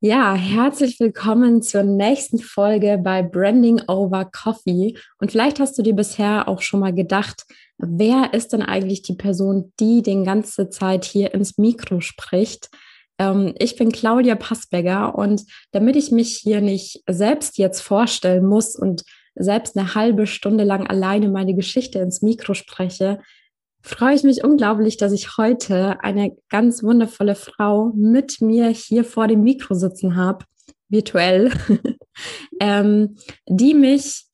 Ja, herzlich willkommen zur nächsten Folge bei Branding Over Coffee. Und vielleicht hast du dir bisher auch schon mal gedacht, wer ist denn eigentlich die Person, die den ganze Zeit hier ins Mikro spricht? Ähm, ich bin Claudia Passberger und damit ich mich hier nicht selbst jetzt vorstellen muss und selbst eine halbe Stunde lang alleine meine Geschichte ins Mikro spreche, freue ich mich unglaublich, dass ich heute eine ganz wundervolle Frau mit mir hier vor dem Mikro sitzen habe, virtuell, ähm, die mich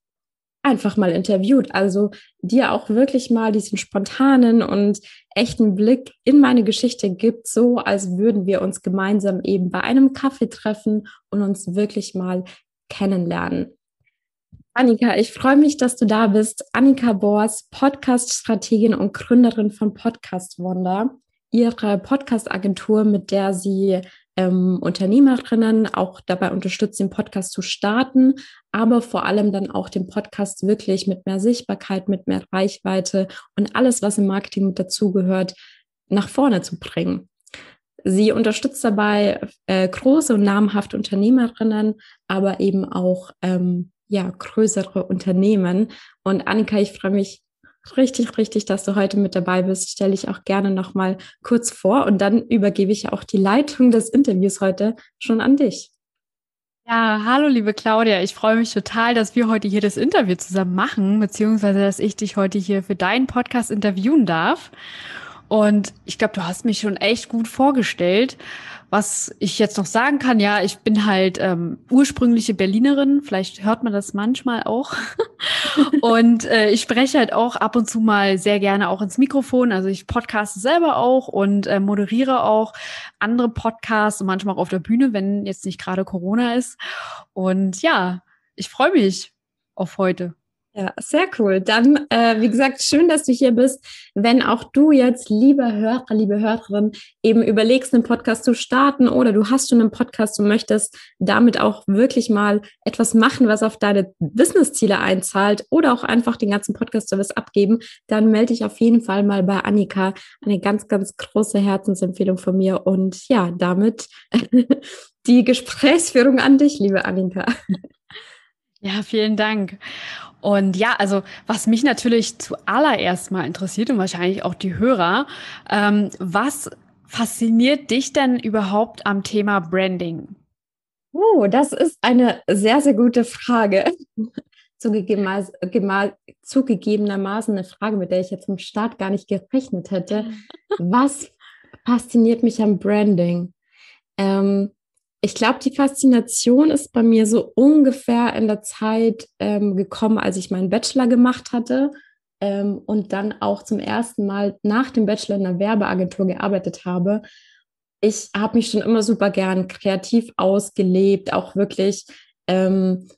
einfach mal interviewt. Also dir auch wirklich mal diesen spontanen und echten Blick in meine Geschichte gibt, so als würden wir uns gemeinsam eben bei einem Kaffee treffen und uns wirklich mal kennenlernen. Annika, ich freue mich, dass du da bist. Annika Bors, Podcast-Strategin und Gründerin von Podcast Wonder, ihre Podcast-Agentur, mit der sie ähm, Unternehmerinnen auch dabei unterstützt, den Podcast zu starten, aber vor allem dann auch den Podcast wirklich mit mehr Sichtbarkeit, mit mehr Reichweite und alles, was im Marketing dazugehört, nach vorne zu bringen. Sie unterstützt dabei äh, große und namhafte Unternehmerinnen, aber eben auch ähm, ja, größere Unternehmen. Und Annika, ich freue mich richtig, richtig, dass du heute mit dabei bist. Stelle ich auch gerne nochmal kurz vor und dann übergebe ich auch die Leitung des Interviews heute schon an dich. Ja, hallo liebe Claudia. Ich freue mich total, dass wir heute hier das Interview zusammen machen, beziehungsweise dass ich dich heute hier für deinen Podcast interviewen darf. Und ich glaube, du hast mich schon echt gut vorgestellt. Was ich jetzt noch sagen kann, ja, ich bin halt ähm, ursprüngliche Berlinerin, vielleicht hört man das manchmal auch. und äh, ich spreche halt auch ab und zu mal sehr gerne auch ins Mikrofon. Also ich podcaste selber auch und äh, moderiere auch andere Podcasts und manchmal auch auf der Bühne, wenn jetzt nicht gerade Corona ist. Und ja, ich freue mich auf heute. Ja, sehr cool. Dann, äh, wie gesagt, schön, dass du hier bist. Wenn auch du jetzt, liebe Hörer, liebe Hörerin, eben überlegst, einen Podcast zu starten oder du hast schon einen Podcast und möchtest damit auch wirklich mal etwas machen, was auf deine Businessziele einzahlt oder auch einfach den ganzen Podcast-Service abgeben, dann melde dich auf jeden Fall mal bei Annika. Eine ganz, ganz große Herzensempfehlung von mir. Und ja, damit die Gesprächsführung an dich, liebe Annika. Ja, vielen Dank. Und ja, also was mich natürlich zuallererst mal interessiert und wahrscheinlich auch die Hörer, ähm, was fasziniert dich denn überhaupt am Thema Branding? Oh, das ist eine sehr, sehr gute Frage. zugegebenermaßen eine Frage, mit der ich jetzt im Start gar nicht gerechnet hätte. Was fasziniert mich am Branding? Ähm, ich glaube, die Faszination ist bei mir so ungefähr in der Zeit ähm, gekommen, als ich meinen Bachelor gemacht hatte ähm, und dann auch zum ersten Mal nach dem Bachelor in einer Werbeagentur gearbeitet habe. Ich habe mich schon immer super gern kreativ ausgelebt, auch wirklich ähm,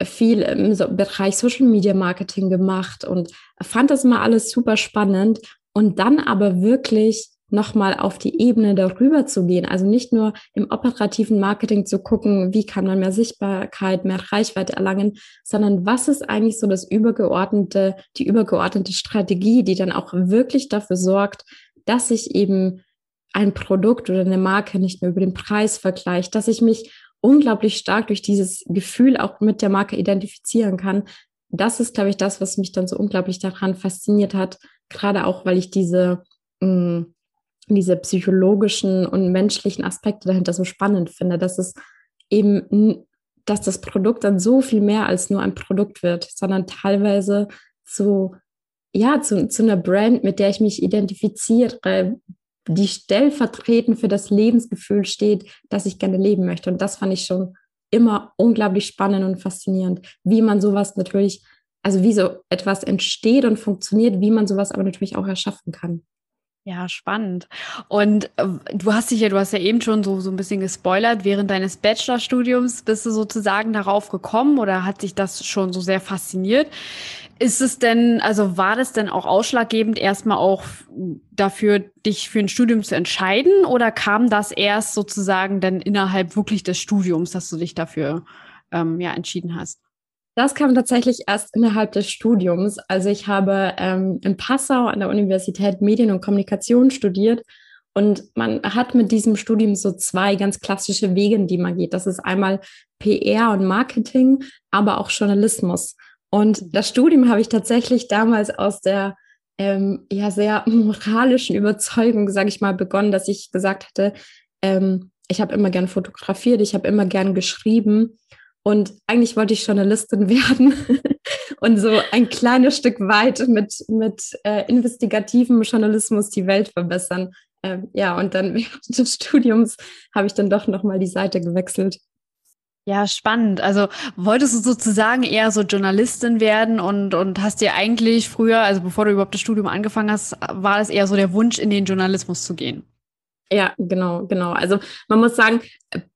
viel im Bereich Social Media Marketing gemacht und fand das immer alles super spannend. Und dann aber wirklich nochmal auf die Ebene darüber zu gehen. Also nicht nur im operativen Marketing zu gucken, wie kann man mehr Sichtbarkeit, mehr Reichweite erlangen, sondern was ist eigentlich so das übergeordnete, die übergeordnete Strategie, die dann auch wirklich dafür sorgt, dass ich eben ein Produkt oder eine Marke nicht nur über den Preis vergleicht, dass ich mich unglaublich stark durch dieses Gefühl auch mit der Marke identifizieren kann. Das ist, glaube ich, das, was mich dann so unglaublich daran fasziniert hat, gerade auch, weil ich diese mh, mm, diese psychologischen und menschlichen Aspekte dahinter so spannend finde, dass es eben, dass das Produkt dann so viel mehr als nur ein Produkt wird, sondern teilweise zu, ja, zu, zu einer Brand, mit der ich mich identifiziere, die stellvertretend für das Lebensgefühl steht, das ich gerne leben möchte. Und das fand ich schon immer unglaublich spannend und faszinierend, wie man sowas natürlich, also wie so etwas entsteht und funktioniert, wie man sowas aber natürlich auch erschaffen kann. Ja, spannend. Und äh, du hast dich ja, du hast ja eben schon so, so ein bisschen gespoilert, während deines Bachelorstudiums bist du sozusagen darauf gekommen oder hat sich das schon so sehr fasziniert? Ist es denn, also war das denn auch ausschlaggebend erstmal auch dafür, dich für ein Studium zu entscheiden oder kam das erst sozusagen dann innerhalb wirklich des Studiums, dass du dich dafür ähm, ja entschieden hast? Das kam tatsächlich erst innerhalb des Studiums. Also ich habe ähm, in Passau an der Universität Medien und Kommunikation studiert Und man hat mit diesem Studium so zwei ganz klassische Wege, die man geht. Das ist einmal PR und Marketing, aber auch Journalismus. Und das Studium habe ich tatsächlich damals aus der ähm, ja sehr moralischen Überzeugung, sage ich mal, begonnen, dass ich gesagt hatte, ähm, ich habe immer gern fotografiert, ich habe immer gern geschrieben und eigentlich wollte ich Journalistin werden und so ein kleines Stück weit mit, mit äh, investigativem Journalismus die Welt verbessern. Ähm, ja, und dann während des Studiums habe ich dann doch nochmal die Seite gewechselt. Ja, spannend. Also wolltest du sozusagen eher so Journalistin werden und, und hast dir eigentlich früher, also bevor du überhaupt das Studium angefangen hast, war es eher so der Wunsch, in den Journalismus zu gehen? Ja, genau, genau. Also man muss sagen,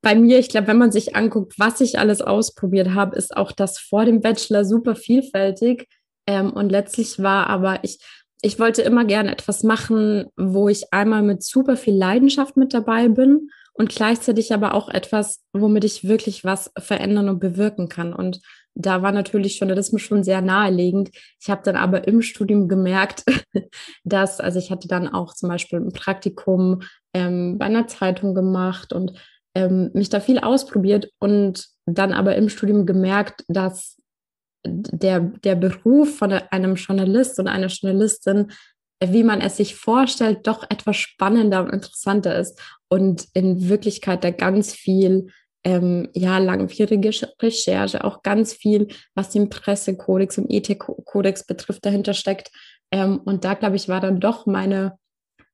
bei mir, ich glaube, wenn man sich anguckt, was ich alles ausprobiert habe, ist auch das vor dem Bachelor super vielfältig. Ähm, und letztlich war aber ich, ich wollte immer gerne etwas machen, wo ich einmal mit super viel Leidenschaft mit dabei bin und gleichzeitig aber auch etwas, womit ich wirklich was verändern und bewirken kann. Und da war natürlich Journalismus schon sehr naheliegend. Ich habe dann aber im Studium gemerkt, dass, also ich hatte dann auch zum Beispiel ein Praktikum ähm, bei einer Zeitung gemacht und ähm, mich da viel ausprobiert und dann aber im Studium gemerkt, dass der, der Beruf von einem Journalist und einer Journalistin, wie man es sich vorstellt, doch etwas spannender und interessanter ist und in Wirklichkeit da ganz viel ähm, ja, langwierige Recherche, auch ganz viel, was den Pressekodex und Ethikkodex betrifft, dahinter steckt. Ähm, und da, glaube ich, war dann doch meine,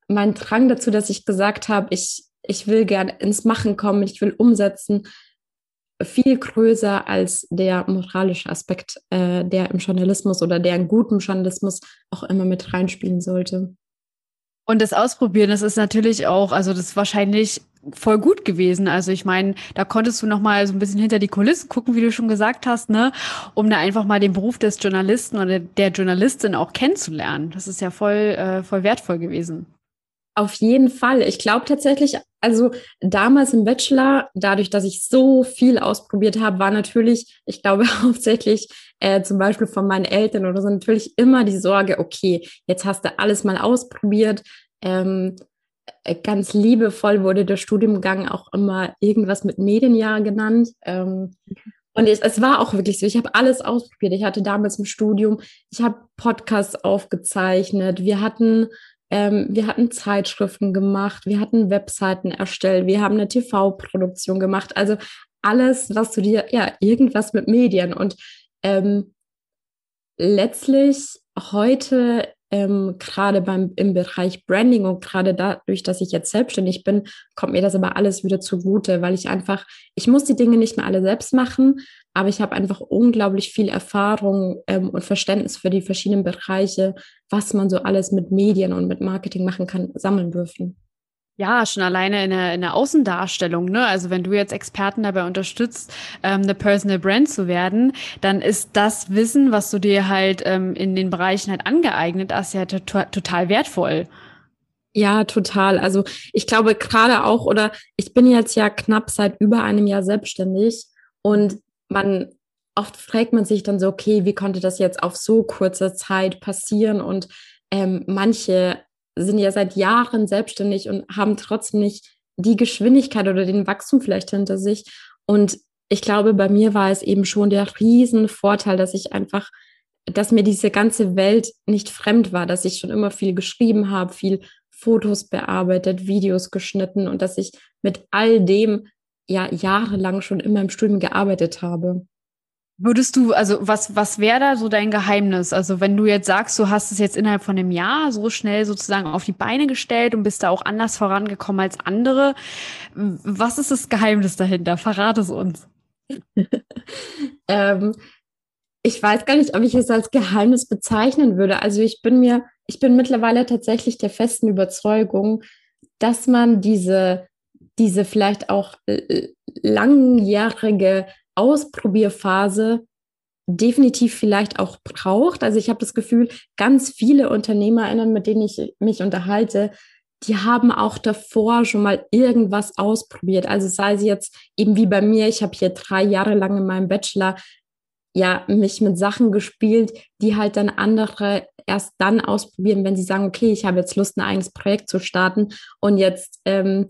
mein Drang dazu, dass ich gesagt habe, ich, ich will gerne ins Machen kommen, ich will umsetzen, viel größer als der moralische Aspekt, äh, der im Journalismus oder der in gutem Journalismus auch immer mit reinspielen sollte. Und das Ausprobieren, das ist natürlich auch, also das ist wahrscheinlich voll gut gewesen. Also ich meine, da konntest du noch mal so ein bisschen hinter die Kulissen gucken, wie du schon gesagt hast, ne, um da einfach mal den Beruf des Journalisten oder der Journalistin auch kennenzulernen. Das ist ja voll äh, voll wertvoll gewesen. Auf jeden Fall. Ich glaube tatsächlich, also damals im Bachelor, dadurch, dass ich so viel ausprobiert habe, war natürlich, ich glaube hauptsächlich äh, zum Beispiel von meinen Eltern oder so natürlich immer die Sorge, okay, jetzt hast du alles mal ausprobiert. Ähm, äh, ganz liebevoll wurde der Studiengang auch immer irgendwas mit Medienjahr genannt. Ähm, und es, es, war auch wirklich so, ich habe alles ausprobiert. Ich hatte damals im Studium, ich habe Podcasts aufgezeichnet, wir hatten, ähm, wir hatten Zeitschriften gemacht, wir hatten Webseiten erstellt, wir haben eine TV-Produktion gemacht. Also alles, was du dir, ja, irgendwas mit Medien. Und ähm, letztlich heute ähm, gerade beim im Bereich Branding und gerade dadurch, dass ich jetzt selbstständig bin, kommt mir das aber alles wieder zugute, weil ich einfach, ich muss die Dinge nicht mehr alle selbst machen, aber ich habe einfach unglaublich viel Erfahrung ähm, und Verständnis für die verschiedenen Bereiche, was man so alles mit Medien und mit Marketing machen kann, sammeln dürfen. Ja, schon alleine in der, in der Außendarstellung. Ne? Also wenn du jetzt Experten dabei unterstützt, ähm, eine Personal Brand zu werden, dann ist das Wissen, was du dir halt ähm, in den Bereichen halt angeeignet hast, ja to total wertvoll. Ja, total. Also ich glaube gerade auch, oder ich bin jetzt ja knapp seit über einem Jahr selbstständig und man oft fragt man sich dann so, okay, wie konnte das jetzt auf so kurzer Zeit passieren? Und ähm, manche sind ja seit Jahren selbstständig und haben trotzdem nicht die Geschwindigkeit oder den Wachstum vielleicht hinter sich. Und ich glaube, bei mir war es eben schon der Riesenvorteil, dass ich einfach, dass mir diese ganze Welt nicht fremd war, dass ich schon immer viel geschrieben habe, viel Fotos bearbeitet, Videos geschnitten und dass ich mit all dem ja jahrelang schon immer im Studium gearbeitet habe. Würdest du, also was, was wäre da so dein Geheimnis? Also wenn du jetzt sagst, du hast es jetzt innerhalb von einem Jahr so schnell sozusagen auf die Beine gestellt und bist da auch anders vorangekommen als andere, was ist das Geheimnis dahinter? Verrate es uns. ähm, ich weiß gar nicht, ob ich es als Geheimnis bezeichnen würde. Also ich bin mir, ich bin mittlerweile tatsächlich der festen Überzeugung, dass man diese, diese vielleicht auch langjährige Ausprobierphase definitiv vielleicht auch braucht. Also ich habe das Gefühl, ganz viele UnternehmerInnen, mit denen ich mich unterhalte, die haben auch davor schon mal irgendwas ausprobiert. Also sei es jetzt eben wie bei mir, ich habe hier drei Jahre lang in meinem Bachelor ja, mich mit Sachen gespielt, die halt dann andere erst dann ausprobieren, wenn sie sagen, okay, ich habe jetzt Lust, ein eigenes Projekt zu starten. Und jetzt ähm,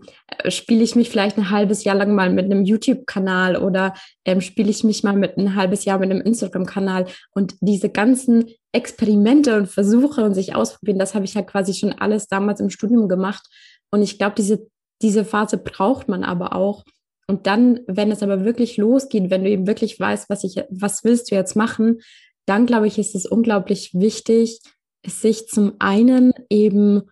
spiele ich mich vielleicht ein halbes Jahr lang mal mit einem YouTube-Kanal oder ähm, spiele ich mich mal mit ein halbes Jahr mit einem Instagram-Kanal. Und diese ganzen Experimente und Versuche und sich ausprobieren, das habe ich ja quasi schon alles damals im Studium gemacht. Und ich glaube, diese, diese Phase braucht man aber auch, und dann, wenn es aber wirklich losgeht, wenn du eben wirklich weißt, was ich, was willst du jetzt machen, dann glaube ich, ist es unglaublich wichtig, sich zum einen eben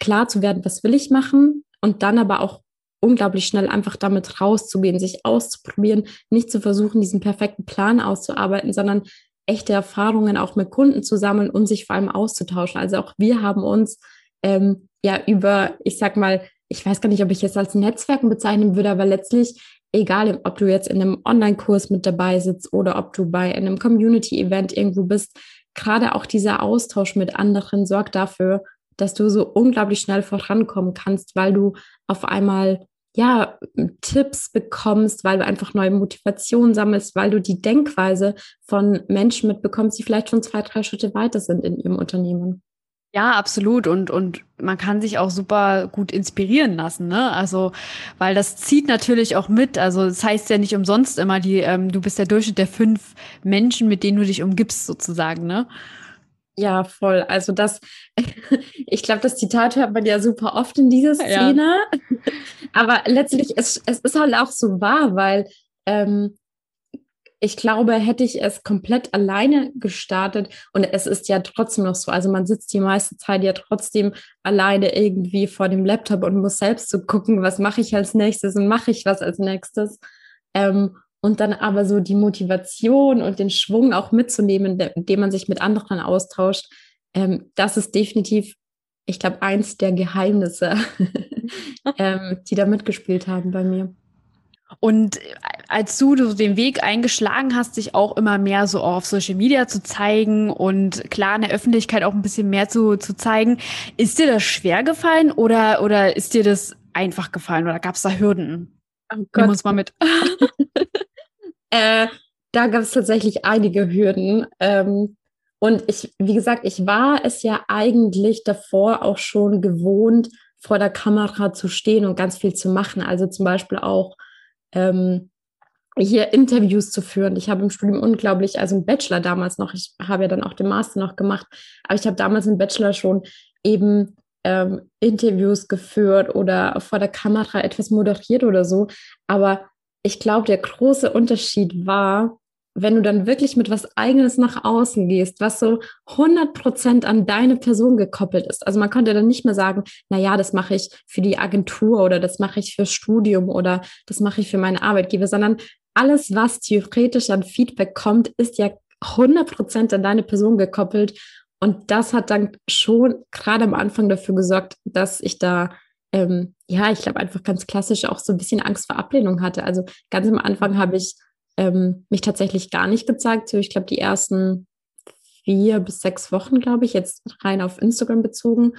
klar zu werden, was will ich machen und dann aber auch unglaublich schnell einfach damit rauszugehen, sich auszuprobieren, nicht zu versuchen, diesen perfekten Plan auszuarbeiten, sondern echte Erfahrungen auch mit Kunden zu sammeln und sich vor allem auszutauschen. Also auch wir haben uns ähm, ja über, ich sag mal, ich weiß gar nicht, ob ich es als Netzwerken bezeichnen würde, aber letztlich, egal ob du jetzt in einem Online-Kurs mit dabei sitzt oder ob du bei einem Community-Event irgendwo bist, gerade auch dieser Austausch mit anderen sorgt dafür, dass du so unglaublich schnell vorankommen kannst, weil du auf einmal ja, Tipps bekommst, weil du einfach neue Motivation sammelst, weil du die Denkweise von Menschen mitbekommst, die vielleicht schon zwei, drei Schritte weiter sind in ihrem Unternehmen. Ja, absolut. Und, und man kann sich auch super gut inspirieren lassen, ne? Also, weil das zieht natürlich auch mit. Also, das heißt ja nicht umsonst immer, die, ähm, du bist der Durchschnitt der fünf Menschen, mit denen du dich umgibst, sozusagen, ne? Ja, voll. Also das, ich glaube, das Zitat hört man ja super oft in dieser Szene. Ja. Aber letztlich, es, es ist halt auch so wahr, weil ähm, ich glaube, hätte ich es komplett alleine gestartet und es ist ja trotzdem noch so, also man sitzt die meiste Zeit ja trotzdem alleine irgendwie vor dem Laptop und muss selbst so gucken, was mache ich als nächstes und mache ich was als nächstes. Ähm, und dann aber so die Motivation und den Schwung auch mitzunehmen, indem man sich mit anderen austauscht, ähm, das ist definitiv, ich glaube, eins der Geheimnisse, ähm, die da mitgespielt haben bei mir. Und als du den Weg eingeschlagen hast, dich auch immer mehr so auf Social Media zu zeigen und klar in der Öffentlichkeit auch ein bisschen mehr zu, zu zeigen, ist dir das schwer gefallen oder, oder ist dir das einfach gefallen oder gab es da Hürden? Oh. Nimm uns mal mit. äh, da gab es tatsächlich einige Hürden. Ähm, und ich, wie gesagt, ich war es ja eigentlich davor auch schon gewohnt, vor der Kamera zu stehen und ganz viel zu machen. Also zum Beispiel auch ähm, hier Interviews zu führen. Ich habe im Studium unglaublich, also im Bachelor damals noch, ich habe ja dann auch den Master noch gemacht, aber ich habe damals im Bachelor schon eben ähm, Interviews geführt oder vor der Kamera etwas moderiert oder so. Aber ich glaube, der große Unterschied war, wenn du dann wirklich mit was Eigenes nach außen gehst, was so 100 Prozent an deine Person gekoppelt ist. Also man konnte dann nicht mehr sagen, na ja, das mache ich für die Agentur oder das mache ich fürs Studium oder das mache ich für meine Arbeitgeber, sondern alles, was theoretisch an Feedback kommt, ist ja 100 Prozent an deine Person gekoppelt. Und das hat dann schon gerade am Anfang dafür gesorgt, dass ich da ähm, ja, ich glaube einfach ganz klassisch auch so ein bisschen Angst vor Ablehnung hatte. Also ganz am Anfang habe ich ähm, mich tatsächlich gar nicht gezeigt. So, ich glaube, die ersten vier bis sechs Wochen, glaube ich, jetzt rein auf Instagram bezogen.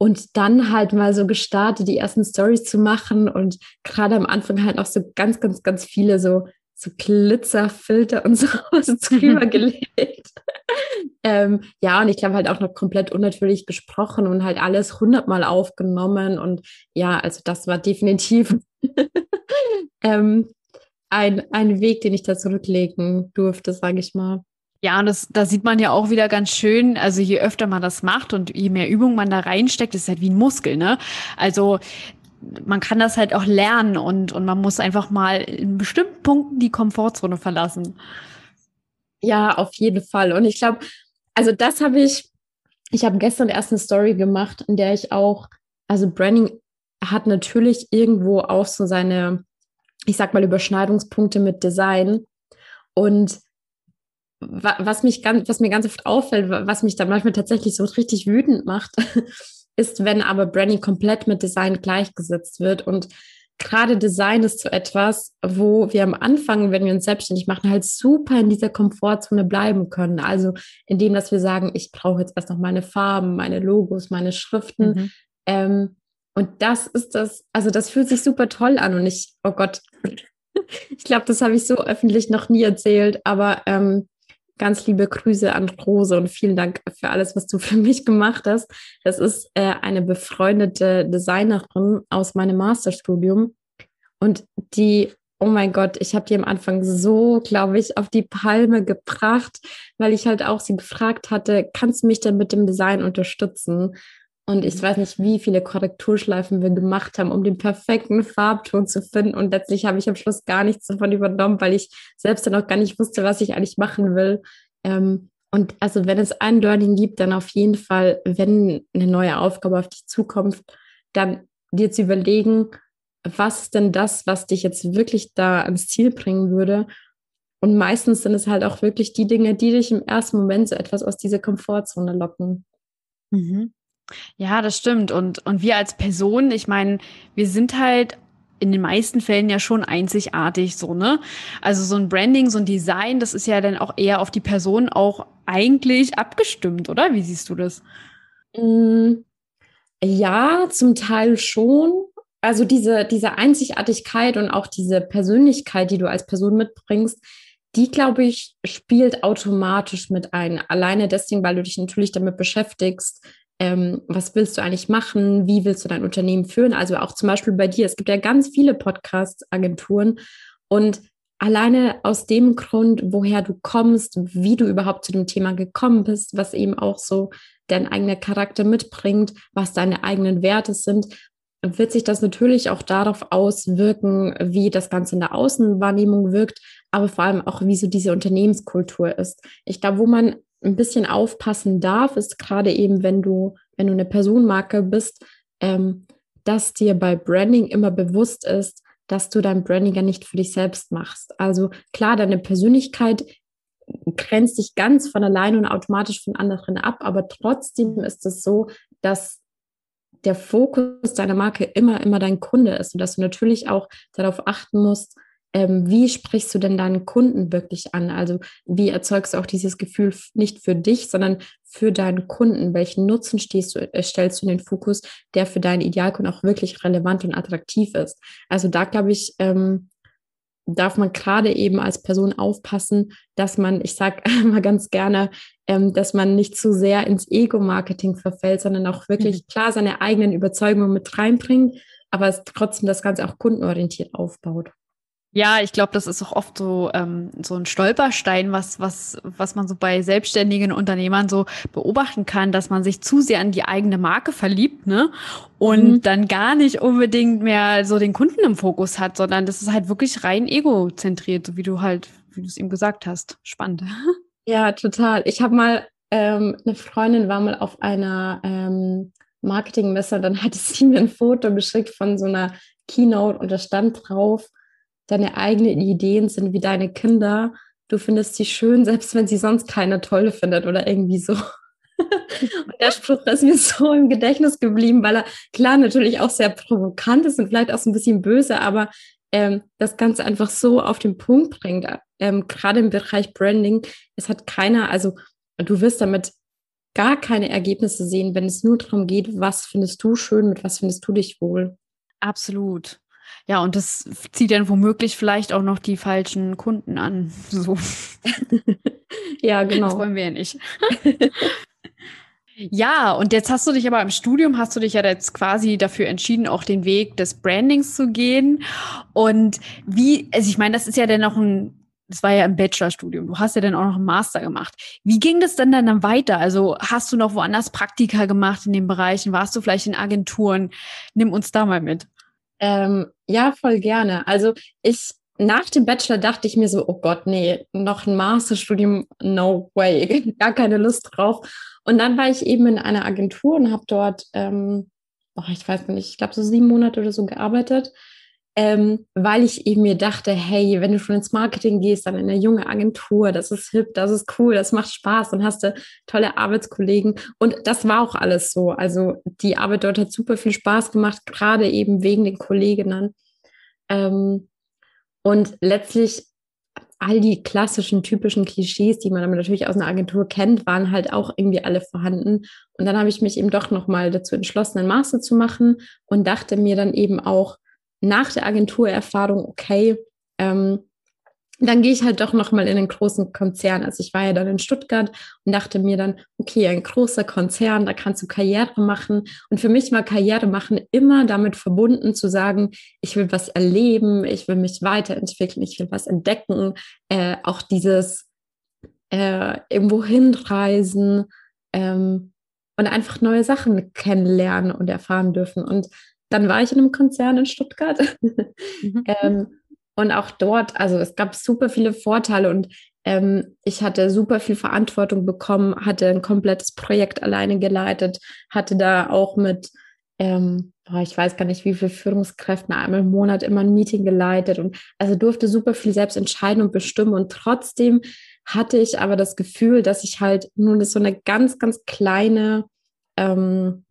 Und dann halt mal so gestartet, die ersten Stories zu machen und gerade am Anfang halt auch so ganz, ganz, ganz viele so, so Glitzerfilter und so drüber gelegt. ähm, ja, und ich glaube halt auch noch komplett unnatürlich gesprochen und halt alles hundertmal aufgenommen. Und ja, also das war definitiv ähm, ein, ein Weg, den ich da zurücklegen durfte, sage ich mal. Ja, und das, da sieht man ja auch wieder ganz schön, also je öfter man das macht und je mehr Übung man da reinsteckt, ist halt wie ein Muskel, ne? Also man kann das halt auch lernen und, und man muss einfach mal in bestimmten Punkten die Komfortzone verlassen. Ja, auf jeden Fall. Und ich glaube, also das habe ich, ich habe gestern erst eine Story gemacht, in der ich auch, also Branding hat natürlich irgendwo auch so seine ich sag mal, Überschneidungspunkte mit Design. Und was mich ganz, was mir ganz oft auffällt, was mich dann manchmal tatsächlich so richtig wütend macht, ist, wenn aber Branding komplett mit Design gleichgesetzt wird. Und gerade Design ist so etwas, wo wir am Anfang, wenn wir uns selbstständig machen, halt super in dieser Komfortzone bleiben können. Also indem, dass wir sagen, ich brauche jetzt erst noch meine Farben, meine Logos, meine Schriften. Mhm. Ähm, und das ist das, also das fühlt sich super toll an. Und ich, oh Gott, ich glaube, das habe ich so öffentlich noch nie erzählt, aber ähm, ganz liebe Grüße an Rose und vielen Dank für alles, was du für mich gemacht hast. Das ist äh, eine befreundete Designerin aus meinem Masterstudium und die oh mein Gott, ich habe die am Anfang so, glaube ich, auf die Palme gebracht, weil ich halt auch sie gefragt hatte, kannst du mich denn mit dem Design unterstützen? Und ich weiß nicht, wie viele Korrekturschleifen wir gemacht haben, um den perfekten Farbton zu finden. Und letztlich habe ich am Schluss gar nichts davon übernommen, weil ich selbst dann auch gar nicht wusste, was ich eigentlich machen will. Ähm, und also wenn es ein Learning gibt, dann auf jeden Fall, wenn eine neue Aufgabe auf dich zukommt, dann dir zu überlegen, was ist denn das, was dich jetzt wirklich da ans Ziel bringen würde? Und meistens sind es halt auch wirklich die Dinge, die dich im ersten Moment so etwas aus dieser Komfortzone locken. Mhm. Ja, das stimmt. Und, und wir als Person, ich meine, wir sind halt in den meisten Fällen ja schon einzigartig so, ne? Also so ein Branding, so ein Design, das ist ja dann auch eher auf die Person auch eigentlich abgestimmt, oder? Wie siehst du das? Mm, ja, zum Teil schon. Also diese, diese Einzigartigkeit und auch diese Persönlichkeit, die du als Person mitbringst, die, glaube ich, spielt automatisch mit ein. Alleine deswegen, weil du dich natürlich damit beschäftigst, ähm, was willst du eigentlich machen, wie willst du dein Unternehmen führen. Also auch zum Beispiel bei dir, es gibt ja ganz viele Podcast-Agenturen und alleine aus dem Grund, woher du kommst, wie du überhaupt zu dem Thema gekommen bist, was eben auch so dein eigener Charakter mitbringt, was deine eigenen Werte sind, wird sich das natürlich auch darauf auswirken, wie das Ganze in der Außenwahrnehmung wirkt, aber vor allem auch, wie so diese Unternehmenskultur ist. Ich glaube, wo man ein bisschen aufpassen darf, ist gerade eben, wenn du, wenn du eine Personenmarke bist, ähm, dass dir bei Branding immer bewusst ist, dass du dein Branding ja nicht für dich selbst machst. Also klar, deine Persönlichkeit grenzt dich ganz von alleine und automatisch von anderen ab, aber trotzdem ist es so, dass der Fokus deiner Marke immer, immer dein Kunde ist und dass du natürlich auch darauf achten musst, ähm, wie sprichst du denn deinen Kunden wirklich an? Also wie erzeugst du auch dieses Gefühl nicht für dich, sondern für deinen Kunden? Welchen Nutzen stehst du, äh, stellst du in den Fokus, der für deinen Idealkunden auch wirklich relevant und attraktiv ist? Also da glaube ich, ähm, darf man gerade eben als Person aufpassen, dass man, ich sage immer ganz gerne, ähm, dass man nicht zu sehr ins Ego-Marketing verfällt, sondern auch wirklich mhm. klar seine eigenen Überzeugungen mit reinbringt, aber trotzdem das Ganze auch kundenorientiert aufbaut. Ja, ich glaube, das ist auch oft so, ähm, so ein Stolperstein, was, was, was man so bei selbstständigen Unternehmern so beobachten kann, dass man sich zu sehr an die eigene Marke verliebt, ne? Und mhm. dann gar nicht unbedingt mehr so den Kunden im Fokus hat, sondern das ist halt wirklich rein egozentriert, so wie du halt, wie du es ihm gesagt hast. Spannend. Ja, total. Ich habe mal, ähm, eine Freundin war mal auf einer ähm, Marketingmesse, dann hatte sie mir ein Foto geschickt von so einer Keynote und da stand drauf, deine eigenen Ideen sind wie deine Kinder. Du findest sie schön, selbst wenn sie sonst keine toll findet oder irgendwie so. und der Spruch ist mir so im Gedächtnis geblieben, weil er klar natürlich auch sehr provokant ist und vielleicht auch so ein bisschen böse, aber ähm, das Ganze einfach so auf den Punkt bringt. Ähm, Gerade im Bereich Branding, es hat keiner, also du wirst damit gar keine Ergebnisse sehen, wenn es nur darum geht, was findest du schön, mit was findest du dich wohl. Absolut. Ja, und das zieht dann womöglich vielleicht auch noch die falschen Kunden an. So. ja, genau. Das wollen wir ja nicht. ja, und jetzt hast du dich aber im Studium, hast du dich ja jetzt quasi dafür entschieden, auch den Weg des Brandings zu gehen. Und wie, also ich meine, das ist ja dann noch ein das war ja im Bachelorstudium. Du hast ja dann auch noch einen Master gemacht. Wie ging das denn dann weiter? Also hast du noch woanders Praktika gemacht in den Bereichen? Warst du vielleicht in Agenturen? Nimm uns da mal mit. Ähm, ja, voll gerne. Also ich nach dem Bachelor dachte ich mir so, oh Gott, nee, noch ein Masterstudium, no way, gar keine Lust drauf. Und dann war ich eben in einer Agentur und habe dort, ähm, oh, ich weiß nicht, ich glaube so sieben Monate oder so gearbeitet ähm, weil ich eben mir dachte, hey, wenn du schon ins Marketing gehst, dann in eine junge Agentur, das ist hip, das ist cool, das macht Spaß, dann hast du tolle Arbeitskollegen. Und das war auch alles so. Also die Arbeit dort hat super viel Spaß gemacht, gerade eben wegen den Kolleginnen. Ähm, und letztlich all die klassischen, typischen Klischees, die man aber natürlich aus einer Agentur kennt, waren halt auch irgendwie alle vorhanden. Und dann habe ich mich eben doch nochmal dazu entschlossen, einen Master zu machen und dachte mir dann eben auch, nach der Agenturerfahrung, okay, ähm, dann gehe ich halt doch noch mal in den großen Konzern. Also ich war ja dann in Stuttgart und dachte mir dann, okay, ein großer Konzern, da kannst du Karriere machen. Und für mich war Karriere machen immer damit verbunden zu sagen, ich will was erleben, ich will mich weiterentwickeln, ich will was entdecken. Äh, auch dieses äh, irgendwo hinreisen ähm, und einfach neue Sachen kennenlernen und erfahren dürfen. Und dann war ich in einem Konzern in Stuttgart. Mhm. ähm, und auch dort, also es gab super viele Vorteile und ähm, ich hatte super viel Verantwortung bekommen, hatte ein komplettes Projekt alleine geleitet, hatte da auch mit, ähm, boah, ich weiß gar nicht, wie viele Führungskräften einmal im Monat immer ein Meeting geleitet und also durfte super viel selbst entscheiden und bestimmen und trotzdem hatte ich aber das Gefühl, dass ich halt nun so eine ganz, ganz kleine, ähm,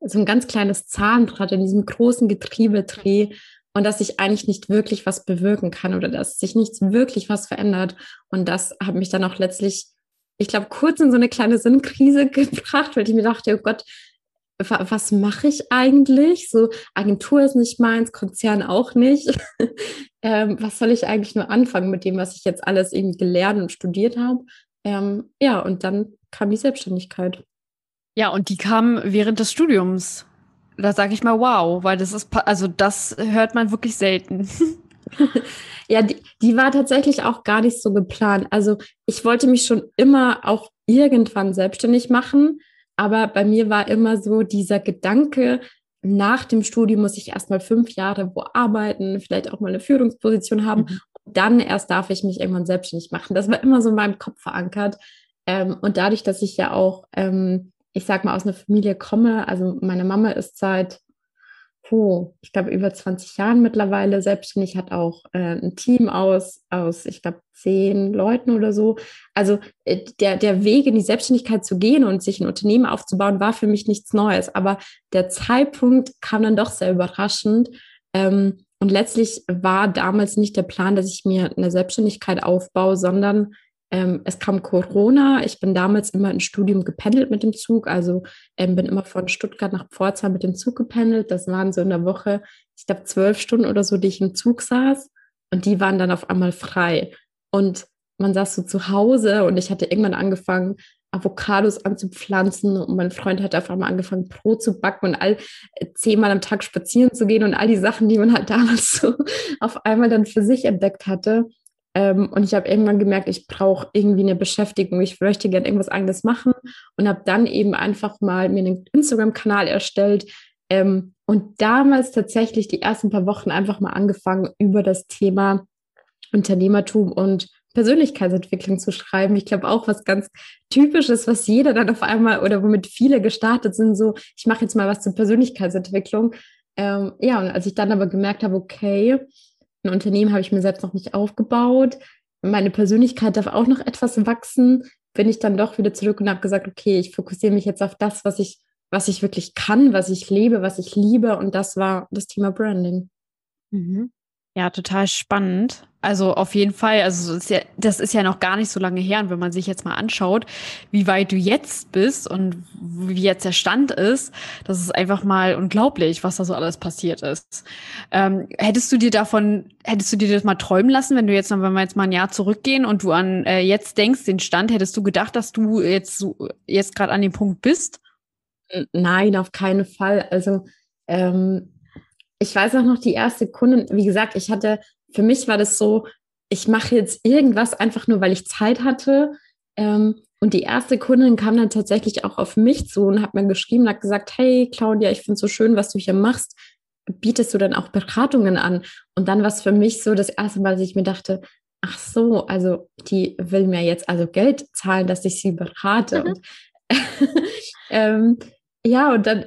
so ein ganz kleines Zahnrad in diesem großen Getriebe drehe und dass ich eigentlich nicht wirklich was bewirken kann oder dass sich nichts wirklich was verändert. Und das hat mich dann auch letztlich, ich glaube, kurz in so eine kleine Sinnkrise gebracht, weil ich mir dachte, oh Gott, was mache ich eigentlich? So, Agentur ist nicht meins, Konzern auch nicht. ähm, was soll ich eigentlich nur anfangen mit dem, was ich jetzt alles irgendwie gelernt und studiert habe? Ähm, ja, und dann kam die Selbstständigkeit. Ja, und die kam während des Studiums da sage ich mal wow, weil das ist, also das hört man wirklich selten. ja, die, die war tatsächlich auch gar nicht so geplant. Also ich wollte mich schon immer auch irgendwann selbstständig machen, aber bei mir war immer so dieser Gedanke, nach dem Studium muss ich erstmal fünf Jahre wo arbeiten, vielleicht auch mal eine Führungsposition haben. Mhm. dann erst darf ich mich irgendwann selbstständig machen. Das war immer so in meinem Kopf verankert. Ähm, und dadurch, dass ich ja auch ähm, ich sag mal, aus einer Familie komme. Also meine Mama ist seit, oh, ich glaube, über 20 Jahren mittlerweile selbstständig, hat auch äh, ein Team aus, aus, ich glaube, zehn Leuten oder so. Also äh, der, der Weg in die Selbstständigkeit zu gehen und sich ein Unternehmen aufzubauen, war für mich nichts Neues. Aber der Zeitpunkt kam dann doch sehr überraschend. Ähm, und letztlich war damals nicht der Plan, dass ich mir eine Selbstständigkeit aufbaue, sondern ähm, es kam Corona. Ich bin damals immer ins Studium gependelt mit dem Zug. Also ähm, bin immer von Stuttgart nach Pforzheim mit dem Zug gependelt. Das waren so in der Woche, ich glaube, zwölf Stunden oder so, die ich im Zug saß. Und die waren dann auf einmal frei. Und man saß so zu Hause und ich hatte irgendwann angefangen, Avocados anzupflanzen und mein Freund hat auf einmal angefangen, Brot zu backen und all äh, zehnmal am Tag spazieren zu gehen und all die Sachen, die man halt damals so auf einmal dann für sich entdeckt hatte. Ähm, und ich habe irgendwann gemerkt, ich brauche irgendwie eine Beschäftigung. Ich möchte gerne irgendwas anderes machen und habe dann eben einfach mal mir einen Instagram-Kanal erstellt ähm, und damals tatsächlich die ersten paar Wochen einfach mal angefangen, über das Thema Unternehmertum und Persönlichkeitsentwicklung zu schreiben. Ich glaube auch was ganz typisches, was jeder dann auf einmal oder womit viele gestartet sind, so ich mache jetzt mal was zur Persönlichkeitsentwicklung. Ähm, ja, und als ich dann aber gemerkt habe, okay, ein Unternehmen habe ich mir selbst noch nicht aufgebaut. Meine Persönlichkeit darf auch noch etwas wachsen. Bin ich dann doch wieder zurück und habe gesagt, okay, ich fokussiere mich jetzt auf das, was ich, was ich wirklich kann, was ich lebe, was ich liebe. Und das war das Thema Branding. Mhm. Ja, total spannend. Also auf jeden Fall, also das ist, ja, das ist ja noch gar nicht so lange her. Und wenn man sich jetzt mal anschaut, wie weit du jetzt bist und wie jetzt der Stand ist, das ist einfach mal unglaublich, was da so alles passiert ist. Ähm, hättest du dir davon, hättest du dir das mal träumen lassen, wenn du jetzt, wenn wir jetzt mal ein Jahr zurückgehen und du an äh, jetzt denkst, den Stand, hättest du gedacht, dass du jetzt so, jetzt gerade an dem Punkt bist? Nein, auf keinen Fall. Also ähm, ich weiß auch noch die erste Kundin, wie gesagt, ich hatte, für mich war das so, ich mache jetzt irgendwas einfach nur, weil ich Zeit hatte. Ähm, und die erste Kundin kam dann tatsächlich auch auf mich zu und hat mir geschrieben und hat gesagt, hey Claudia, ich finde es so schön, was du hier machst. Bietest du dann auch Beratungen an? Und dann war es für mich so das erste Mal, dass ich mir dachte, ach so, also die will mir jetzt also Geld zahlen, dass ich sie berate. Mhm. Und, ähm, ja, und dann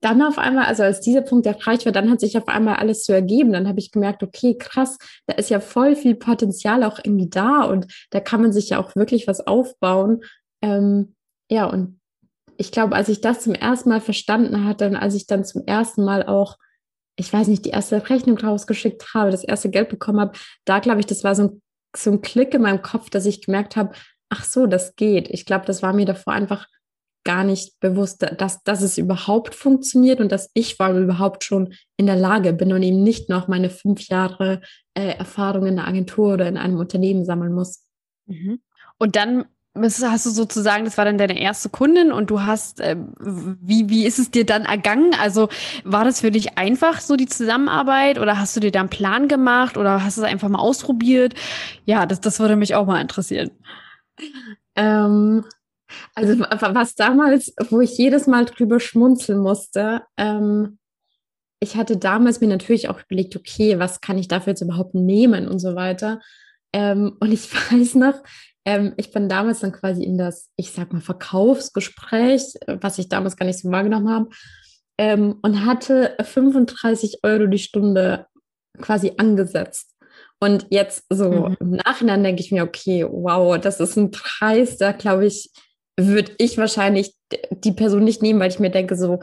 dann auf einmal, also als dieser Punkt erreicht war, dann hat sich auf einmal alles zu ergeben. Dann habe ich gemerkt, okay, krass, da ist ja voll viel Potenzial auch irgendwie da und da kann man sich ja auch wirklich was aufbauen. Ähm, ja, und ich glaube, als ich das zum ersten Mal verstanden hatte und als ich dann zum ersten Mal auch, ich weiß nicht, die erste Rechnung rausgeschickt habe, das erste Geld bekommen habe, da glaube ich, das war so ein, so ein Klick in meinem Kopf, dass ich gemerkt habe, ach so, das geht. Ich glaube, das war mir davor einfach gar nicht bewusst, dass, dass es überhaupt funktioniert und dass ich vor allem überhaupt schon in der Lage bin und eben nicht noch meine fünf Jahre äh, Erfahrung in einer Agentur oder in einem Unternehmen sammeln muss. Mhm. Und dann hast du sozusagen, das war dann deine erste Kundin und du hast, äh, wie, wie ist es dir dann ergangen? Also war das für dich einfach so die Zusammenarbeit oder hast du dir da einen Plan gemacht oder hast du es einfach mal ausprobiert? Ja, das, das würde mich auch mal interessieren. Ähm, also was damals, wo ich jedes Mal drüber schmunzeln musste, ähm, ich hatte damals mir natürlich auch überlegt, okay, was kann ich dafür jetzt überhaupt nehmen und so weiter. Ähm, und ich weiß noch, ähm, ich bin damals dann quasi in das, ich sag mal, Verkaufsgespräch, was ich damals gar nicht so wahrgenommen habe, ähm, und hatte 35 Euro die Stunde quasi angesetzt. Und jetzt so mhm. im Nachhinein denke ich mir, okay, wow, das ist ein Preis, da glaube ich, würde ich wahrscheinlich die Person nicht nehmen, weil ich mir denke, so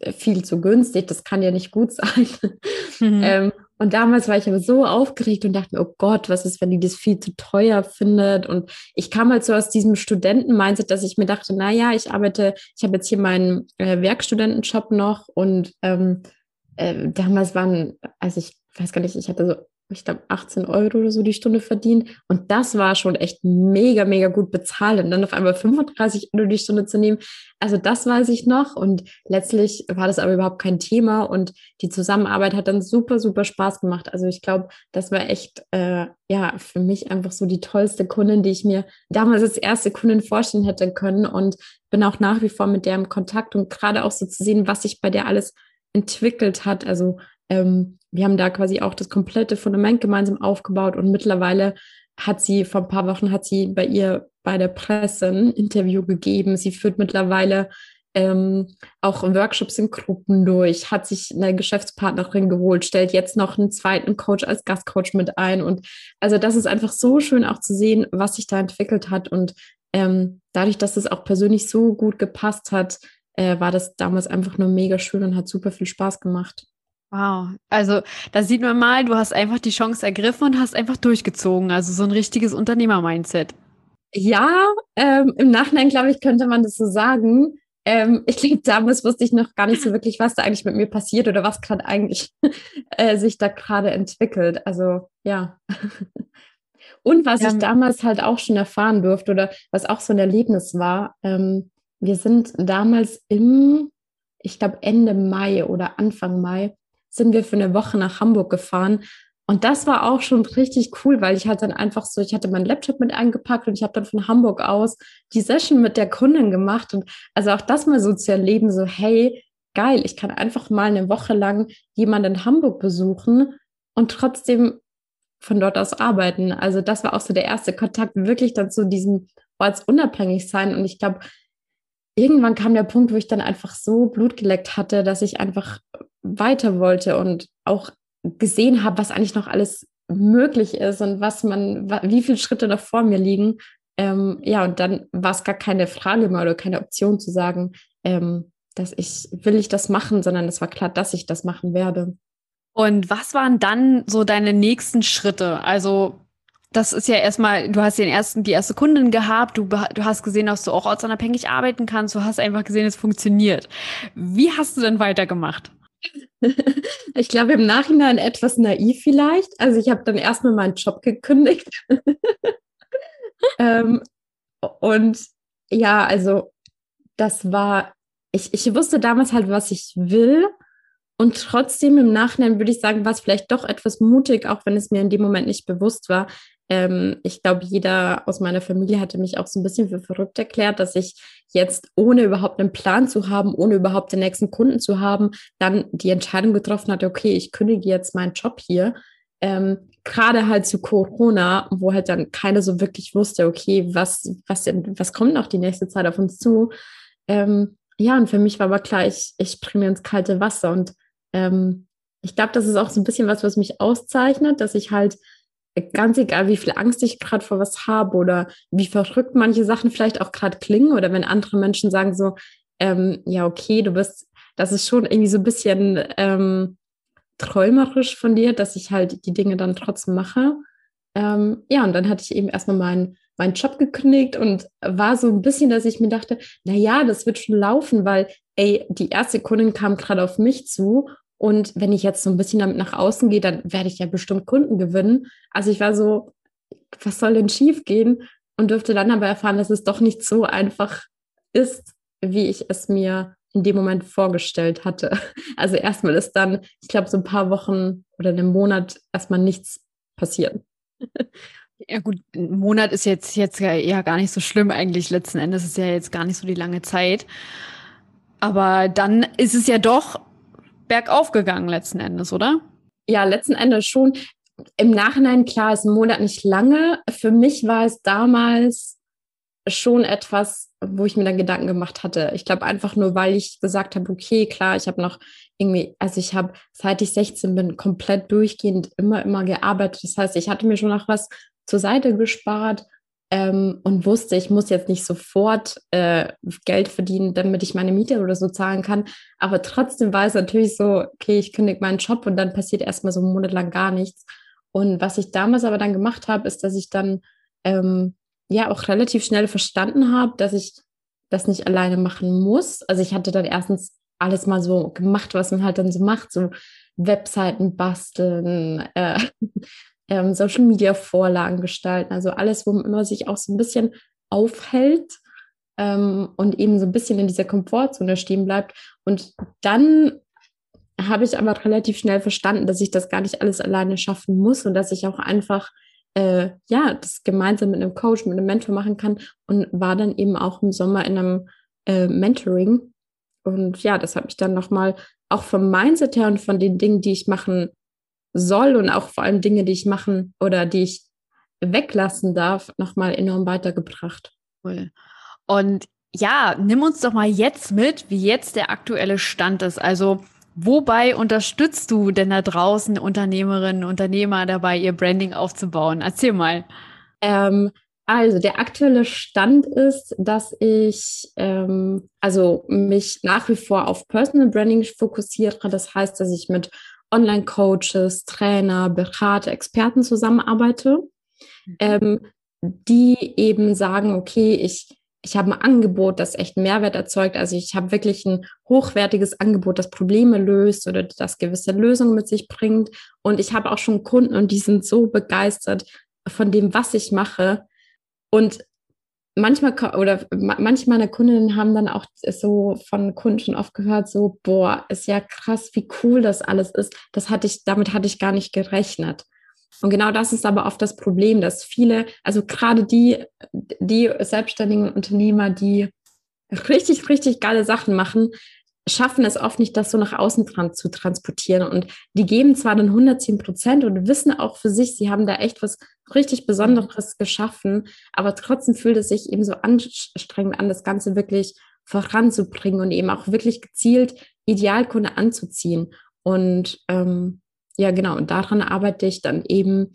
äh, viel zu günstig, das kann ja nicht gut sein. Mhm. ähm, und damals war ich aber so aufgeregt und dachte mir, oh Gott, was ist, wenn die das viel zu teuer findet? Und ich kam halt so aus diesem Studenten-Mindset, dass ich mir dachte, na ja, ich arbeite, ich habe jetzt hier meinen äh, Werkstudentenjob noch und ähm, äh, damals waren, also ich weiß gar nicht, ich hatte so ich glaube, 18 Euro oder so die Stunde verdient. Und das war schon echt mega, mega gut bezahlt. Und dann auf einmal 35 Euro die Stunde zu nehmen. Also das weiß ich noch. Und letztlich war das aber überhaupt kein Thema. Und die Zusammenarbeit hat dann super, super Spaß gemacht. Also ich glaube, das war echt, äh, ja, für mich einfach so die tollste Kundin, die ich mir damals als erste Kundin vorstellen hätte können. Und bin auch nach wie vor mit der im Kontakt und gerade auch so zu sehen, was sich bei der alles entwickelt hat. Also ähm, wir haben da quasi auch das komplette Fundament gemeinsam aufgebaut und mittlerweile hat sie, vor ein paar Wochen hat sie bei ihr bei der Presse ein Interview gegeben. Sie führt mittlerweile ähm, auch Workshops in Gruppen durch, hat sich eine Geschäftspartnerin geholt, stellt jetzt noch einen zweiten Coach als Gastcoach mit ein. Und also das ist einfach so schön auch zu sehen, was sich da entwickelt hat. Und ähm, dadurch, dass es auch persönlich so gut gepasst hat, äh, war das damals einfach nur mega schön und hat super viel Spaß gemacht. Wow, also da sieht man mal, du hast einfach die Chance ergriffen und hast einfach durchgezogen. Also so ein richtiges Unternehmer-Mindset. Ja, ähm, im Nachhinein, glaube ich, könnte man das so sagen. Ähm, ich glaube, damals wusste ich noch gar nicht so wirklich, was da eigentlich mit mir passiert oder was gerade eigentlich äh, sich da gerade entwickelt. Also ja. Und was ja. ich damals halt auch schon erfahren durfte oder was auch so ein Erlebnis war, ähm, wir sind damals im, ich glaube Ende Mai oder Anfang Mai, sind wir für eine Woche nach Hamburg gefahren. Und das war auch schon richtig cool, weil ich halt dann einfach so, ich hatte meinen Laptop mit eingepackt und ich habe dann von Hamburg aus die Session mit der Kundin gemacht. Und also auch das mal so zu erleben, so, hey, geil, ich kann einfach mal eine Woche lang jemanden in Hamburg besuchen und trotzdem von dort aus arbeiten. Also das war auch so der erste Kontakt, wirklich dann zu diesem ortsunabhängig sein. Und ich glaube, irgendwann kam der Punkt, wo ich dann einfach so Blut geleckt hatte, dass ich einfach weiter wollte und auch gesehen habe, was eigentlich noch alles möglich ist und was man, wie viele Schritte noch vor mir liegen. Ähm, ja, und dann war es gar keine Frage mehr oder keine Option zu sagen, ähm, dass ich, will ich das machen, sondern es war klar, dass ich das machen werde. Und was waren dann so deine nächsten Schritte? Also das ist ja erstmal, du hast den ersten, die erste Kundin gehabt, du, du hast gesehen, dass du auch ortsunabhängig arbeiten kannst, du hast einfach gesehen, es funktioniert. Wie hast du denn weitergemacht? Ich glaube im Nachhinein etwas naiv vielleicht. Also ich habe dann erstmal meinen Job gekündigt. ähm, und ja, also das war, ich, ich wusste damals halt, was ich will. Und trotzdem im Nachhinein würde ich sagen, war es vielleicht doch etwas mutig, auch wenn es mir in dem Moment nicht bewusst war, ähm, ich glaube, jeder aus meiner Familie hatte mich auch so ein bisschen für verrückt erklärt, dass ich jetzt, ohne überhaupt einen Plan zu haben, ohne überhaupt den nächsten Kunden zu haben, dann die Entscheidung getroffen hatte, okay, ich kündige jetzt meinen Job hier. Ähm, Gerade halt zu Corona, wo halt dann keiner so wirklich wusste, okay, was, was, was kommt noch die nächste Zeit auf uns zu? Ähm, ja, und für mich war aber klar, ich, ich springe ins kalte Wasser und ähm, ich glaube, das ist auch so ein bisschen was, was mich auszeichnet, dass ich halt ganz egal, wie viel Angst ich gerade vor was habe oder wie verrückt manche Sachen vielleicht auch gerade klingen oder wenn andere Menschen sagen so, ähm, ja, okay, du bist, das ist schon irgendwie so ein bisschen ähm, träumerisch von dir, dass ich halt die Dinge dann trotzdem mache. Ähm, ja, und dann hatte ich eben erstmal meinen meinen Job gekündigt und war so ein bisschen, dass ich mir dachte, na ja, das wird schon laufen, weil ey, die erste Kundin kam gerade auf mich zu Und wenn ich jetzt so ein bisschen damit nach außen gehe, dann werde ich ja bestimmt Kunden gewinnen. Also ich war so, was soll denn schief gehen? Und durfte dann aber erfahren, dass es doch nicht so einfach ist, wie ich es mir in dem Moment vorgestellt hatte. Also erstmal ist dann, ich glaube, so ein paar Wochen oder einen Monat erstmal nichts passieren. Ja gut, ein Monat ist jetzt, jetzt ja gar nicht so schlimm eigentlich. Letzten Endes ist ja jetzt gar nicht so die lange Zeit. Aber dann ist es ja doch bergauf gegangen letzten Endes, oder? Ja, letzten Endes schon. Im Nachhinein, klar, ist ein Monat nicht lange. Für mich war es damals schon etwas, wo ich mir dann Gedanken gemacht hatte. Ich glaube einfach nur, weil ich gesagt habe, okay, klar, ich habe noch irgendwie, also ich habe, seit ich 16 bin, komplett durchgehend immer, immer gearbeitet. Das heißt, ich hatte mir schon noch was zur Seite gespart ähm, und wusste, ich muss jetzt nicht sofort äh, Geld verdienen, damit ich meine Miete oder so zahlen kann. Aber trotzdem war es natürlich so, okay, ich kündige meinen Job und dann passiert erstmal so einen Monat lang gar nichts. Und was ich damals aber dann gemacht habe, ist, dass ich dann ähm, ja auch relativ schnell verstanden habe, dass ich das nicht alleine machen muss. Also ich hatte dann erstens alles mal so gemacht, was man halt dann so macht, so Webseiten basteln, äh, ähm, Social Media Vorlagen gestalten, also alles, wo man sich auch so ein bisschen aufhält ähm, und eben so ein bisschen in dieser Komfortzone stehen bleibt. Und dann habe ich aber relativ schnell verstanden, dass ich das gar nicht alles alleine schaffen muss und dass ich auch einfach äh, ja das gemeinsam mit einem Coach, mit einem Mentor machen kann und war dann eben auch im Sommer in einem äh, Mentoring. Und ja, das hat mich dann nochmal auch vom Mindset her und von den Dingen, die ich machen soll und auch vor allem Dinge, die ich machen oder die ich weglassen darf, nochmal enorm weitergebracht. Cool. Und ja, nimm uns doch mal jetzt mit, wie jetzt der aktuelle Stand ist. Also, wobei unterstützt du denn da draußen Unternehmerinnen, Unternehmer dabei, ihr Branding aufzubauen? Erzähl mal. Ähm, also der aktuelle Stand ist, dass ich ähm, also mich nach wie vor auf Personal Branding fokussiere. Das heißt, dass ich mit Online-Coaches, Trainer, Berater, Experten zusammenarbeite, mhm. ähm, die eben sagen, okay, ich, ich habe ein Angebot, das echt Mehrwert erzeugt. Also ich habe wirklich ein hochwertiges Angebot, das Probleme löst oder das gewisse Lösungen mit sich bringt. Und ich habe auch schon Kunden und die sind so begeistert von dem, was ich mache. Und manchmal oder manche meiner Kundinnen haben dann auch so von Kunden schon oft gehört, so, boah, ist ja krass, wie cool das alles ist. Das hatte ich, damit hatte ich gar nicht gerechnet. Und genau das ist aber oft das Problem, dass viele, also gerade die, die selbstständigen Unternehmer, die richtig, richtig geile Sachen machen, schaffen es oft nicht, das so nach außen dran zu transportieren. Und die geben zwar dann 110 Prozent und wissen auch für sich, sie haben da echt was richtig Besonderes geschaffen, aber trotzdem fühlt es sich eben so anstrengend an, das Ganze wirklich voranzubringen und eben auch wirklich gezielt Idealkunde anzuziehen. Und ähm, ja, genau, und daran arbeite ich dann eben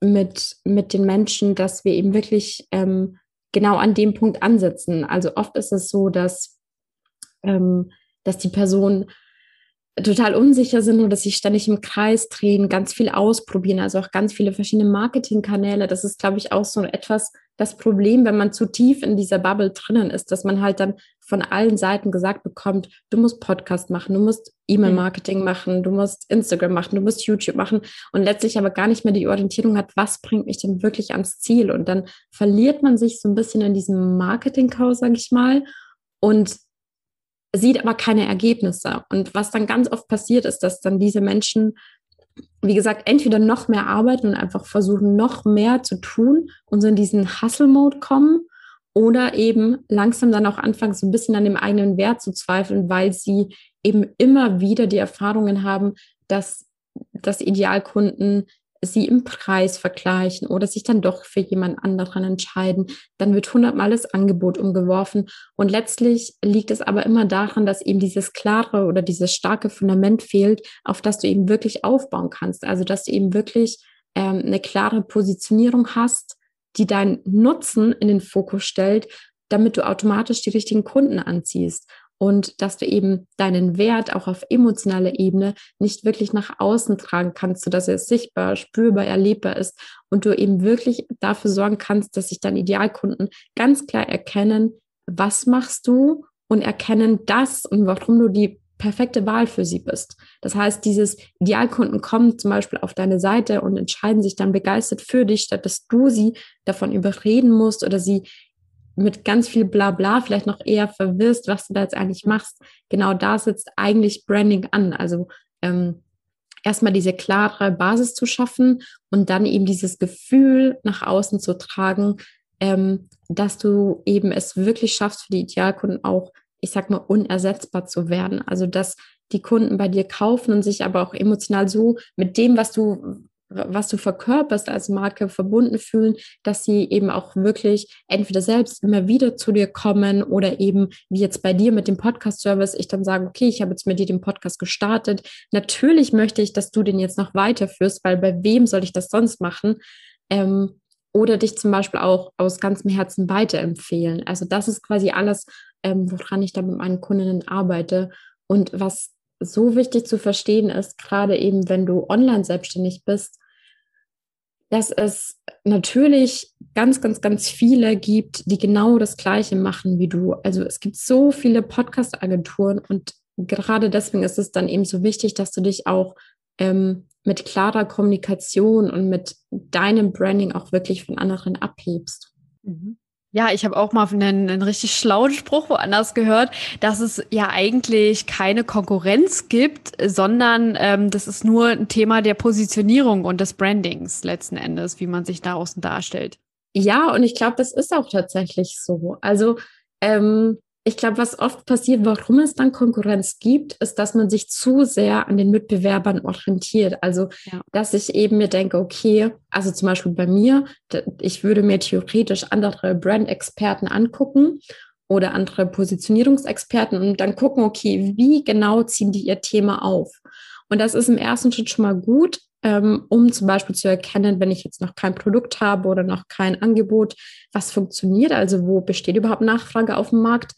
mit, mit den Menschen, dass wir eben wirklich ähm, genau an dem Punkt ansetzen. Also oft ist es so, dass ähm, dass die Personen total unsicher sind oder sich ständig im Kreis drehen, ganz viel ausprobieren, also auch ganz viele verschiedene Marketingkanäle. Das ist, glaube ich, auch so etwas das Problem, wenn man zu tief in dieser Bubble drinnen ist, dass man halt dann von allen Seiten gesagt bekommt, du musst Podcast machen, du musst E-Mail-Marketing machen, du musst Instagram machen, du musst YouTube machen und letztlich aber gar nicht mehr die Orientierung hat, was bringt mich denn wirklich ans Ziel? Und dann verliert man sich so ein bisschen in diesem Marketing-Chaos, sage ich mal. Und sieht aber keine Ergebnisse. Und was dann ganz oft passiert, ist, dass dann diese Menschen, wie gesagt, entweder noch mehr arbeiten und einfach versuchen, noch mehr zu tun und so in diesen Hustle-Mode kommen oder eben langsam dann auch anfangen, so ein bisschen an dem eigenen Wert zu zweifeln, weil sie eben immer wieder die Erfahrungen haben, dass, dass Idealkunden sie im Preis vergleichen oder sich dann doch für jemand anderen entscheiden, dann wird hundertmal das Angebot umgeworfen. Und letztlich liegt es aber immer daran, dass eben dieses klare oder dieses starke Fundament fehlt, auf das du eben wirklich aufbauen kannst. Also dass du eben wirklich ähm, eine klare Positionierung hast, die deinen Nutzen in den Fokus stellt, damit du automatisch die richtigen Kunden anziehst und dass du eben deinen Wert auch auf emotionaler Ebene nicht wirklich nach außen tragen kannst, sodass er sichtbar, spürbar, erlebbar ist und du eben wirklich dafür sorgen kannst, dass sich deine Idealkunden ganz klar erkennen, was machst du und erkennen das und warum du die perfekte Wahl für sie bist. Das heißt, dieses Idealkunden kommen zum Beispiel auf deine Seite und entscheiden sich dann begeistert für dich, statt dass du sie davon überreden musst oder sie mit ganz viel Blabla vielleicht noch eher verwirrst, was du da jetzt eigentlich machst. Genau da sitzt eigentlich Branding an. Also ähm, erstmal diese klare Basis zu schaffen und dann eben dieses Gefühl nach außen zu tragen, ähm, dass du eben es wirklich schaffst, für die Idealkunden auch, ich sag mal, unersetzbar zu werden. Also dass die Kunden bei dir kaufen und sich aber auch emotional so mit dem, was du was du verkörperst als Marke verbunden fühlen, dass sie eben auch wirklich entweder selbst immer wieder zu dir kommen oder eben wie jetzt bei dir mit dem Podcast-Service, ich dann sage, okay, ich habe jetzt mit dir den Podcast gestartet. Natürlich möchte ich, dass du den jetzt noch weiterführst, weil bei wem soll ich das sonst machen? Ähm, oder dich zum Beispiel auch aus ganzem Herzen weiterempfehlen. Also das ist quasi alles, ähm, woran ich da mit meinen Kundinnen arbeite. Und was so wichtig zu verstehen ist, gerade eben, wenn du online selbstständig bist, dass es natürlich ganz, ganz, ganz viele gibt, die genau das Gleiche machen wie du. Also es gibt so viele Podcast-Agenturen und gerade deswegen ist es dann eben so wichtig, dass du dich auch ähm, mit klarer Kommunikation und mit deinem Branding auch wirklich von anderen abhebst. Mhm. Ja, ich habe auch mal einen, einen richtig schlauen Spruch woanders gehört, dass es ja eigentlich keine Konkurrenz gibt, sondern ähm, das ist nur ein Thema der Positionierung und des Brandings letzten Endes, wie man sich da außen darstellt. Ja, und ich glaube, das ist auch tatsächlich so. Also ähm, ich glaube, was oft passiert, warum es dann Konkurrenz gibt, ist, dass man sich zu sehr an den Mitbewerbern orientiert. Also, ja. dass ich eben mir denke, okay, also zum Beispiel bei mir, ich würde mir theoretisch andere Brand-Experten angucken oder andere Positionierungsexperten und dann gucken, okay, wie genau ziehen die ihr Thema auf? Und das ist im ersten Schritt schon mal gut, ähm, um zum Beispiel zu erkennen, wenn ich jetzt noch kein Produkt habe oder noch kein Angebot, was funktioniert, also wo besteht überhaupt Nachfrage auf dem Markt.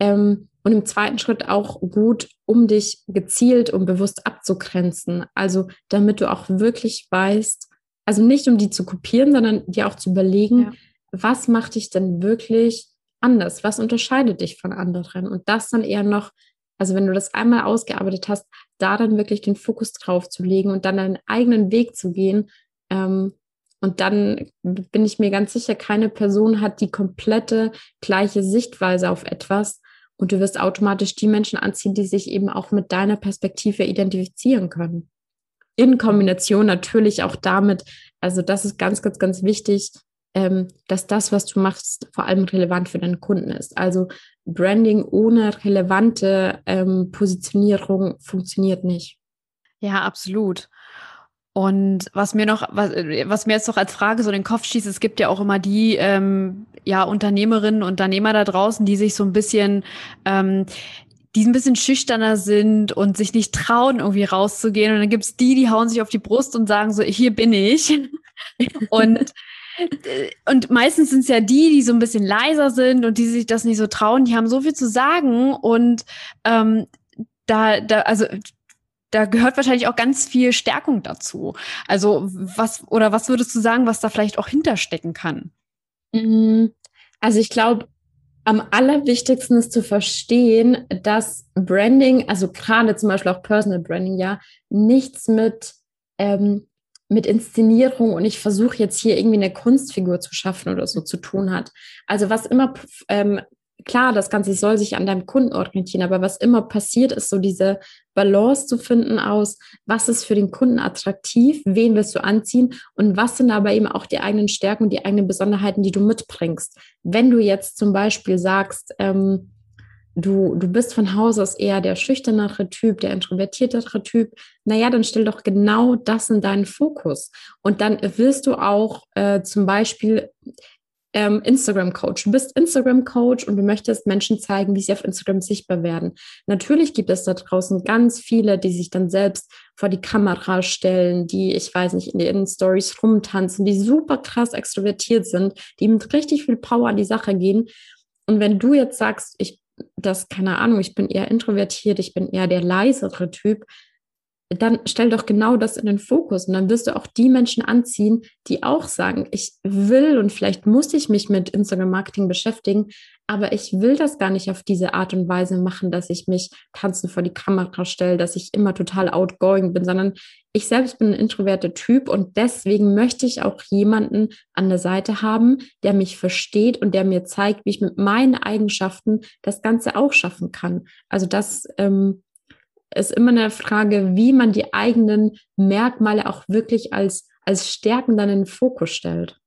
Ähm, und im zweiten Schritt auch gut, um dich gezielt und bewusst abzugrenzen. Also damit du auch wirklich weißt, also nicht um die zu kopieren, sondern dir auch zu überlegen, ja. was macht dich denn wirklich anders? Was unterscheidet dich von anderen? Und das dann eher noch also wenn du das einmal ausgearbeitet hast, da dann wirklich den Fokus drauf zu legen und dann deinen eigenen Weg zu gehen. Ähm, und dann bin ich mir ganz sicher, keine Person hat die komplette gleiche Sichtweise auf etwas. Und du wirst automatisch die Menschen anziehen, die sich eben auch mit deiner Perspektive identifizieren können. In Kombination natürlich auch damit, also das ist ganz, ganz, ganz wichtig, ähm, dass das, was du machst, vor allem relevant für deinen Kunden ist. Also Branding ohne relevante ähm, Positionierung funktioniert nicht. Ja, absolut. Und was mir noch, was, was mir jetzt noch als Frage so in den Kopf schießt, es gibt ja auch immer die ähm, ja, Unternehmerinnen und Unternehmer da draußen, die sich so ein bisschen ähm, die ein bisschen schüchterner sind und sich nicht trauen, irgendwie rauszugehen. Und dann gibt's die, die hauen sich auf die Brust und sagen so, hier bin ich. und und meistens sind es ja die, die so ein bisschen leiser sind und die sich das nicht so trauen, die haben so viel zu sagen und ähm, da, da, also da gehört wahrscheinlich auch ganz viel Stärkung dazu. Also was oder was würdest du sagen, was da vielleicht auch hinterstecken kann? Mm, also ich glaube, am allerwichtigsten ist zu verstehen, dass Branding, also gerade zum Beispiel auch Personal Branding, ja, nichts mit ähm, mit Inszenierung und ich versuche jetzt hier irgendwie eine Kunstfigur zu schaffen oder so zu tun hat. Also was immer, ähm, klar, das Ganze soll sich an deinem Kunden orientieren, aber was immer passiert, ist so diese Balance zu finden aus, was ist für den Kunden attraktiv, wen willst du anziehen und was sind aber eben auch die eigenen Stärken und die eigenen Besonderheiten, die du mitbringst. Wenn du jetzt zum Beispiel sagst, ähm, du, du bist von Haus aus eher der schüchternere Typ, der introvertiertere Typ, naja, dann stell doch genau das in deinen Fokus. Und dann wirst du auch äh, zum Beispiel ähm, Instagram-Coach. Du bist Instagram-Coach und du möchtest Menschen zeigen, wie sie auf Instagram sichtbar werden. Natürlich gibt es da draußen ganz viele, die sich dann selbst vor die Kamera stellen, die, ich weiß nicht, in den Stories rumtanzen, die super krass extrovertiert sind, die mit richtig viel Power an die Sache gehen. Und wenn du jetzt sagst, ich das, keine Ahnung, ich bin eher introvertiert, ich bin eher der leisere Typ, dann stell doch genau das in den Fokus. Und dann wirst du auch die Menschen anziehen, die auch sagen, ich will und vielleicht muss ich mich mit Instagram Marketing beschäftigen, aber ich will das gar nicht auf diese Art und Weise machen, dass ich mich tanzen vor die Kamera stelle, dass ich immer total outgoing bin, sondern ich selbst bin ein introverter Typ und deswegen möchte ich auch jemanden an der Seite haben, der mich versteht und der mir zeigt, wie ich mit meinen Eigenschaften das Ganze auch schaffen kann. Also das ähm, ist immer eine Frage, wie man die eigenen Merkmale auch wirklich als, als Stärken dann in den Fokus stellt.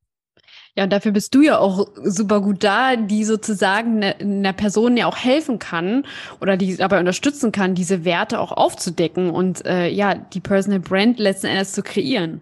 Ja, und dafür bist du ja auch super gut da, die sozusagen ne, einer Person ja auch helfen kann oder die dabei unterstützen kann, diese Werte auch aufzudecken und äh, ja, die Personal Brand letzten Endes zu kreieren.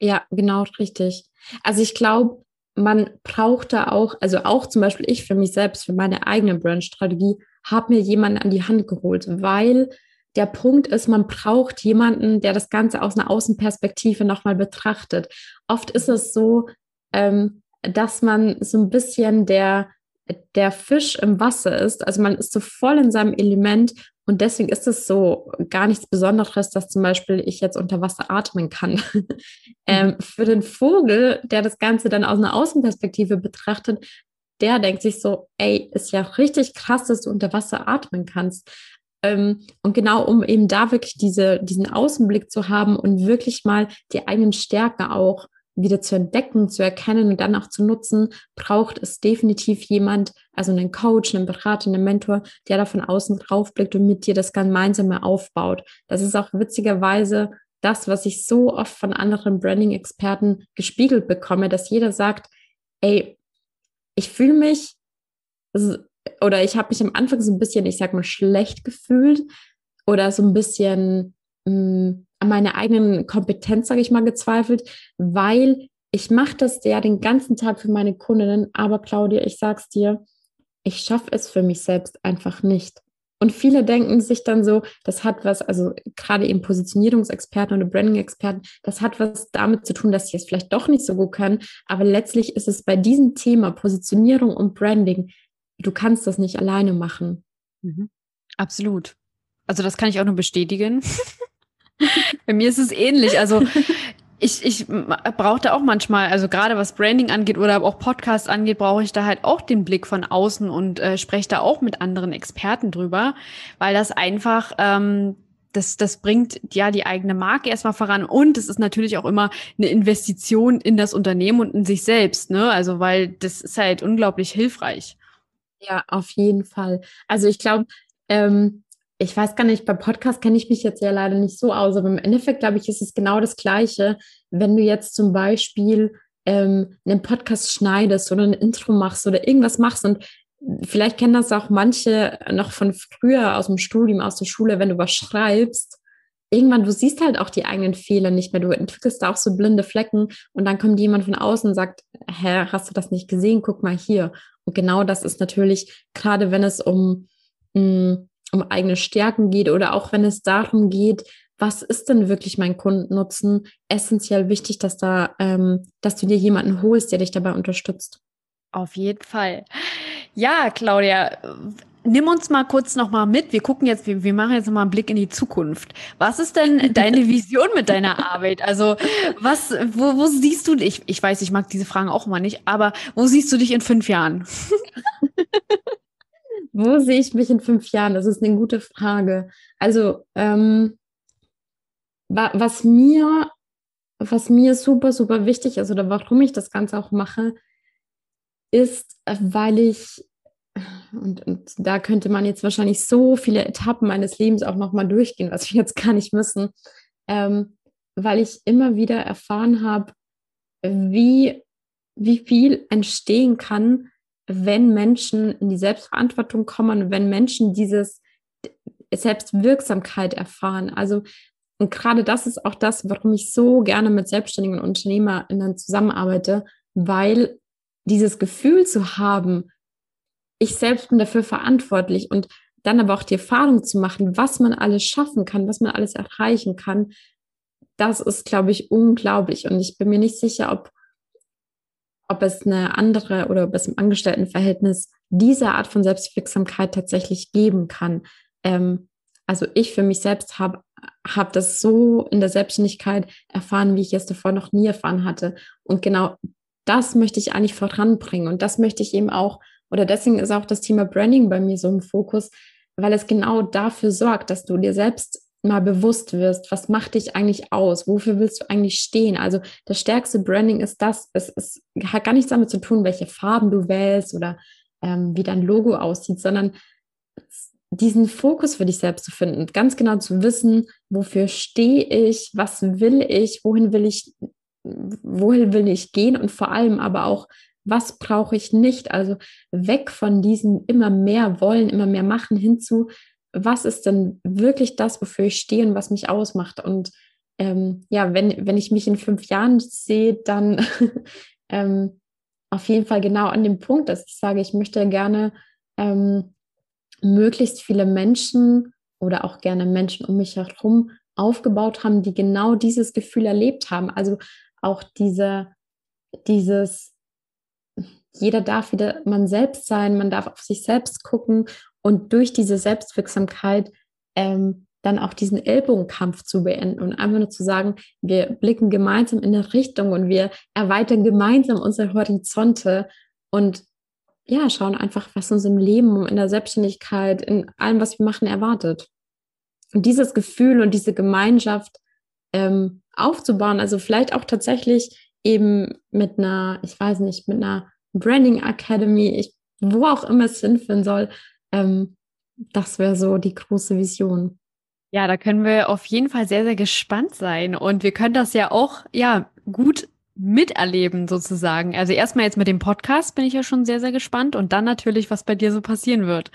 Ja, genau, richtig. Also ich glaube, man braucht da auch, also auch zum Beispiel ich für mich selbst, für meine eigene Brandstrategie, habe mir jemanden an die Hand geholt, weil der Punkt ist, man braucht jemanden, der das Ganze aus einer Außenperspektive nochmal betrachtet. Oft ist es so, ähm, dass man so ein bisschen der, der Fisch im Wasser ist. Also man ist so voll in seinem Element und deswegen ist es so gar nichts Besonderes, dass zum Beispiel ich jetzt unter Wasser atmen kann. ähm, für den Vogel, der das Ganze dann aus einer Außenperspektive betrachtet, der denkt sich so, ey, ist ja richtig krass, dass du unter Wasser atmen kannst. Ähm, und genau um eben da wirklich diese, diesen Außenblick zu haben und wirklich mal die eigenen Stärken auch wieder zu entdecken, zu erkennen und dann auch zu nutzen, braucht es definitiv jemand, also einen Coach, einen Berater, einen Mentor, der da von außen drauf blickt und mit dir das gemeinsame aufbaut. Das ist auch witzigerweise das, was ich so oft von anderen Branding-Experten gespiegelt bekomme, dass jeder sagt, ey, ich fühle mich oder ich habe mich am Anfang so ein bisschen, ich sag mal, schlecht gefühlt oder so ein bisschen mh, mm, an meiner eigenen Kompetenz, sage ich mal, gezweifelt, weil ich mache das ja den ganzen Tag für meine Kundinnen, aber Claudia, ich sag's dir, ich schaffe es für mich selbst einfach nicht. Und viele denken sich dann so, das hat was, also gerade eben Positionierungsexperten oder Branding-Experten, das hat was damit zu tun, dass sie es vielleicht doch nicht so gut können. Aber letztlich ist es bei diesem Thema Positionierung und Branding, du kannst das nicht alleine machen. Mhm. Absolut. Also das kann ich auch nur bestätigen. Bei mir ist es ähnlich. Also ich, ich brauche da auch manchmal, also gerade was Branding angeht oder auch Podcasts angeht, brauche ich da halt auch den Blick von außen und äh, spreche da auch mit anderen Experten drüber, weil das einfach ähm, das, das bringt ja die eigene Marke erstmal voran und es ist natürlich auch immer eine Investition in das Unternehmen und in sich selbst, ne? Also weil das ist halt unglaublich hilfreich. Ja, auf jeden Fall. Also ich glaube, ähm, ich weiß gar nicht, bei Podcast kenne ich mich jetzt ja leider nicht so aus, aber im Endeffekt, glaube ich, ist es genau das Gleiche, wenn du jetzt zum Beispiel ähm, einen Podcast schneidest oder ein Intro machst oder irgendwas machst und vielleicht kennen das auch manche noch von früher aus dem Studium, aus der Schule, wenn du was schreibst. Irgendwann, du siehst halt auch die eigenen Fehler nicht mehr. Du entwickelst da auch so blinde Flecken und dann kommt jemand von außen und sagt, hä, hast du das nicht gesehen? Guck mal hier. Und genau das ist natürlich, gerade wenn es um mh, mm, um eigene Stärken geht oder auch wenn es darum geht, was ist denn wirklich mein Kundennutzen, essentiell wichtig, dass da, ähm, dass du dir jemanden holst, der dich dabei unterstützt. Auf jeden Fall. Ja, Claudia, nimm uns mal kurz noch mal mit. Wir gucken jetzt, wir, wir machen jetzt noch mal einen Blick in die Zukunft. Was ist denn deine Vision mit deiner Arbeit? Also, was, wo, wo siehst du dich? Ich weiß, ich mag diese Fragen auch immer nicht, aber wo siehst du dich in fünf Jahren? Wo sehe ich mich in fünf Jahren? Das ist eine gute Frage. Also, ähm, was mir, was mir super, super wichtig ist oder warum ich das Ganze auch mache, ist, weil ich, und, und da könnte man jetzt wahrscheinlich so viele Etappen meines Lebens auch nochmal durchgehen, was wir jetzt gar nicht müssen, ähm, weil ich immer wieder erfahren habe, wie, wie viel entstehen kann, wenn Menschen in die Selbstverantwortung kommen, wenn Menschen dieses Selbstwirksamkeit erfahren. Also, und gerade das ist auch das, warum ich so gerne mit Selbstständigen und UnternehmerInnen zusammenarbeite, weil dieses Gefühl zu haben, ich selbst bin dafür verantwortlich und dann aber auch die Erfahrung zu machen, was man alles schaffen kann, was man alles erreichen kann, das ist, glaube ich, unglaublich. Und ich bin mir nicht sicher, ob ob es eine andere oder ob es im Angestelltenverhältnis diese Art von Selbstwirksamkeit tatsächlich geben kann. Ähm, also ich für mich selbst habe hab das so in der Selbstständigkeit erfahren, wie ich es davor noch nie erfahren hatte. Und genau das möchte ich eigentlich voranbringen. Und das möchte ich eben auch oder deswegen ist auch das Thema Branding bei mir so im Fokus, weil es genau dafür sorgt, dass du dir selbst mal bewusst wirst, was macht dich eigentlich aus? Wofür willst du eigentlich stehen? Also das stärkste Branding ist das, es, es hat gar nichts damit zu tun, welche Farben du wählst oder ähm, wie dein Logo aussieht, sondern diesen Fokus für dich selbst zu finden, ganz genau zu wissen, wofür stehe ich, was will ich, wohin will ich, wohin will ich gehen und vor allem aber auch, was brauche ich nicht? Also weg von diesem immer mehr wollen, immer mehr machen hinzu, was ist denn wirklich das, wofür ich stehe und was mich ausmacht? Und ähm, ja, wenn, wenn ich mich in fünf Jahren sehe, dann ähm, auf jeden Fall genau an dem Punkt, dass ich sage, ich möchte gerne ähm, möglichst viele Menschen oder auch gerne Menschen um mich herum aufgebaut haben, die genau dieses Gefühl erlebt haben. Also auch diese, dieses, jeder darf wieder man selbst sein, man darf auf sich selbst gucken und durch diese Selbstwirksamkeit ähm, dann auch diesen Ellbogenkampf zu beenden und einfach nur zu sagen, wir blicken gemeinsam in eine Richtung und wir erweitern gemeinsam unsere Horizonte und ja, schauen einfach, was uns im Leben, in der Selbstständigkeit, in allem, was wir machen, erwartet. Und dieses Gefühl und diese Gemeinschaft ähm, aufzubauen, also vielleicht auch tatsächlich eben mit einer, ich weiß nicht, mit einer Branding Academy, ich, wo auch immer es hinführen soll, ähm, das wäre so die große Vision. Ja, da können wir auf jeden Fall sehr, sehr gespannt sein. Und wir können das ja auch, ja, gut miterleben sozusagen. Also erstmal jetzt mit dem Podcast bin ich ja schon sehr, sehr gespannt und dann natürlich, was bei dir so passieren wird.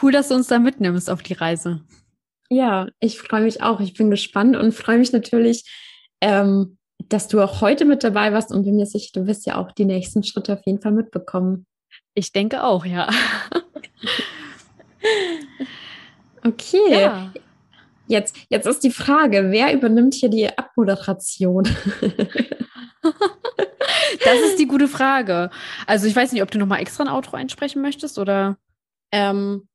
Cool, dass du uns da mitnimmst auf die Reise. Ja, ich freue mich auch. Ich bin gespannt und freue mich natürlich, ähm, dass du auch heute mit dabei warst und bin mir sicher, du wirst ja auch die nächsten Schritte auf jeden Fall mitbekommen. Ich denke auch, ja. okay. Ja. Jetzt, jetzt ist die Frage, wer übernimmt hier die Abmoderation? das ist die gute Frage. Also ich weiß nicht, ob du nochmal extra ein Outro einsprechen möchtest oder? Ähm,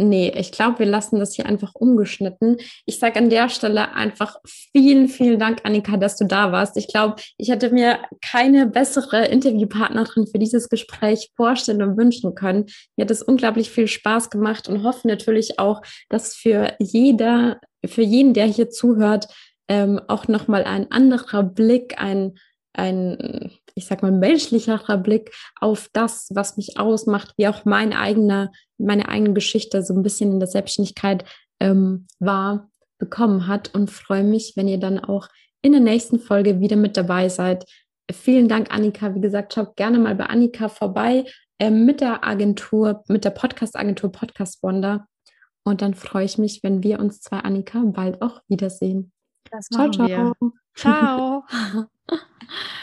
Nee, ich glaube, wir lassen das hier einfach umgeschnitten. Ich sage an der Stelle einfach vielen, vielen Dank, Annika, dass du da warst. Ich glaube, ich hätte mir keine bessere Interviewpartnerin für dieses Gespräch vorstellen und wünschen können. Mir hat es unglaublich viel Spaß gemacht und hoffe natürlich auch, dass für jeder, für jeden, der hier zuhört, ähm, auch nochmal ein anderer Blick, ein, ein, ich sag mal, menschlicherer Blick auf das, was mich ausmacht, wie auch mein eigener, meine eigene Geschichte so ein bisschen in der Selbstständigkeit ähm, war, bekommen hat und freue mich, wenn ihr dann auch in der nächsten Folge wieder mit dabei seid. Vielen Dank, Annika. Wie gesagt, schaut gerne mal bei Annika vorbei äh, mit der Agentur, mit der Podcast-Agentur Podcast Wonder. Und dann freue ich mich, wenn wir uns zwei, Annika, bald auch wiedersehen. Das ciao, ciao. Wir. Ciao.